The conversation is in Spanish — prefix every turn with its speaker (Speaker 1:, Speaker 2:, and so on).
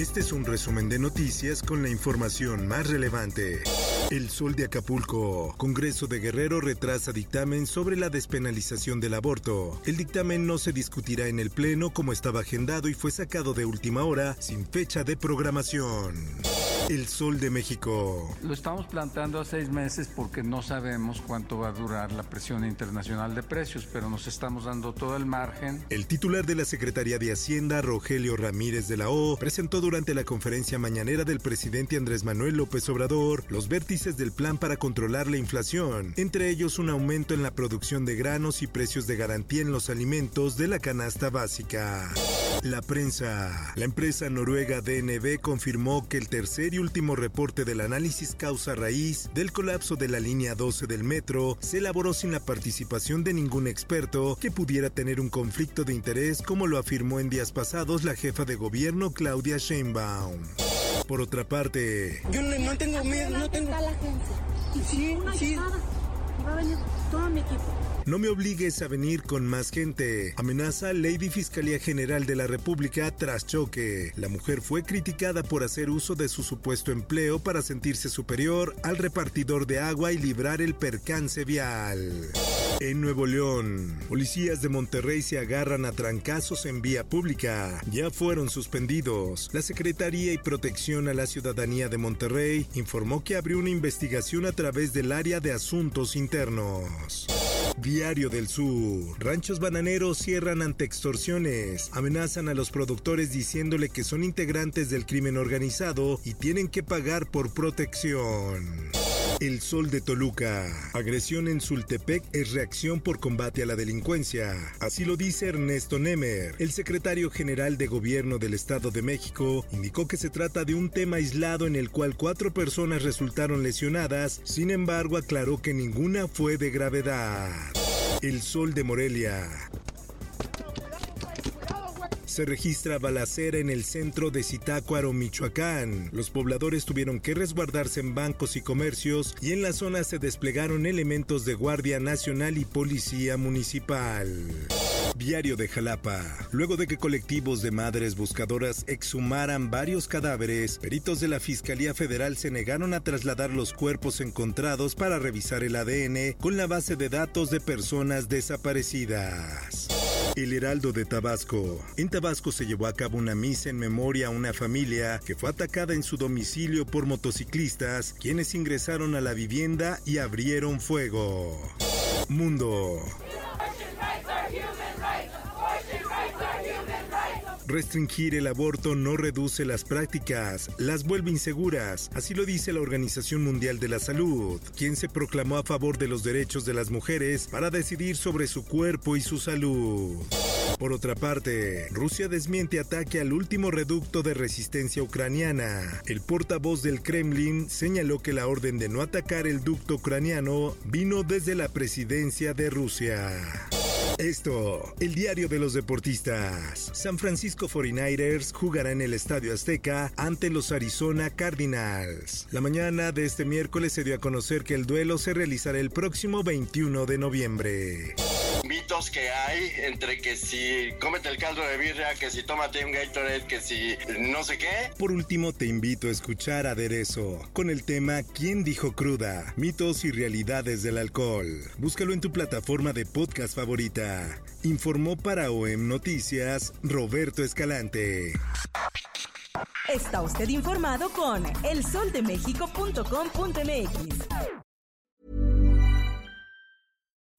Speaker 1: Este es un resumen de noticias con la información más relevante. El Sol de Acapulco. Congreso de Guerrero retrasa dictamen sobre la despenalización del aborto. El dictamen no se discutirá en el Pleno como estaba agendado y fue sacado de última hora sin fecha de programación. El Sol de México.
Speaker 2: Lo estamos planteando a seis meses porque no sabemos cuánto va a durar la presión internacional de precios, pero nos estamos dando todo el margen.
Speaker 1: El titular de la Secretaría de Hacienda, Rogelio Ramírez de la O, presentó durante la conferencia mañanera del presidente Andrés Manuel López Obrador los vértices del plan para controlar la inflación, entre ellos un aumento en la producción de granos y precios de garantía en los alimentos de la canasta básica. La prensa. La empresa noruega DNB confirmó que el tercer y último reporte del análisis causa raíz del colapso de la línea 12 del metro se elaboró sin la participación de ningún experto que pudiera tener un conflicto de interés como lo afirmó en días pasados la jefa de gobierno Claudia Sheinbaum. Por otra parte,
Speaker 3: yo no, no tengo miedo, no tengo.
Speaker 4: la agencia.
Speaker 3: Sí, sí.
Speaker 4: Y va a venir todo mi equipo.
Speaker 1: No me obligues a venir con más gente. Amenaza Lady Fiscalía General de la República tras choque. La mujer fue criticada por hacer uso de su supuesto empleo para sentirse superior al repartidor de agua y librar el percance vial. En Nuevo León, policías de Monterrey se agarran a trancazos en vía pública. Ya fueron suspendidos. La Secretaría y Protección a la Ciudadanía de Monterrey informó que abrió una investigación a través del área de asuntos internos. Diario del Sur. Ranchos bananeros cierran ante extorsiones. Amenazan a los productores diciéndole que son integrantes del crimen organizado y tienen que pagar por protección. El Sol de Toluca. Agresión en Sultepec es reacción por combate a la delincuencia. Así lo dice Ernesto Nemer. El secretario general de Gobierno del Estado de México indicó que se trata de un tema aislado en el cual cuatro personas resultaron lesionadas, sin embargo aclaró que ninguna fue de gravedad. El Sol de Morelia. Se registra balacera en el centro de Zitácuaro, Michoacán. Los pobladores tuvieron que resguardarse en bancos y comercios y en la zona se desplegaron elementos de Guardia Nacional y Policía Municipal. Diario de Jalapa. Luego de que colectivos de madres buscadoras exhumaran varios cadáveres, peritos de la Fiscalía Federal se negaron a trasladar los cuerpos encontrados para revisar el ADN con la base de datos de personas desaparecidas. El Heraldo de Tabasco. En Tabasco se llevó a cabo una misa en memoria a una familia que fue atacada en su domicilio por motociclistas, quienes ingresaron a la vivienda y abrieron fuego. Mundo. Restringir el aborto no reduce las prácticas, las vuelve inseguras, así lo dice la Organización Mundial de la Salud, quien se proclamó a favor de los derechos de las mujeres para decidir sobre su cuerpo y su salud. Por otra parte, Rusia desmiente ataque al último reducto de resistencia ucraniana. El portavoz del Kremlin señaló que la orden de no atacar el ducto ucraniano vino desde la presidencia de Rusia. Esto, el diario de los deportistas. San Francisco 49ers jugará en el Estadio Azteca ante los Arizona Cardinals. La mañana de este miércoles se dio a conocer que el duelo se realizará el próximo 21 de noviembre
Speaker 5: mitos que hay entre que si cómete el caldo de birria, que si tómate un Gatorade, que si no sé qué.
Speaker 1: Por último, te invito a escuchar Aderezo con el tema ¿Quién dijo cruda? Mitos y realidades del alcohol. Búscalo en tu plataforma de podcast favorita. Informó para OEM Noticias Roberto Escalante.
Speaker 6: Está usted informado con elsoldemexico.com.mx.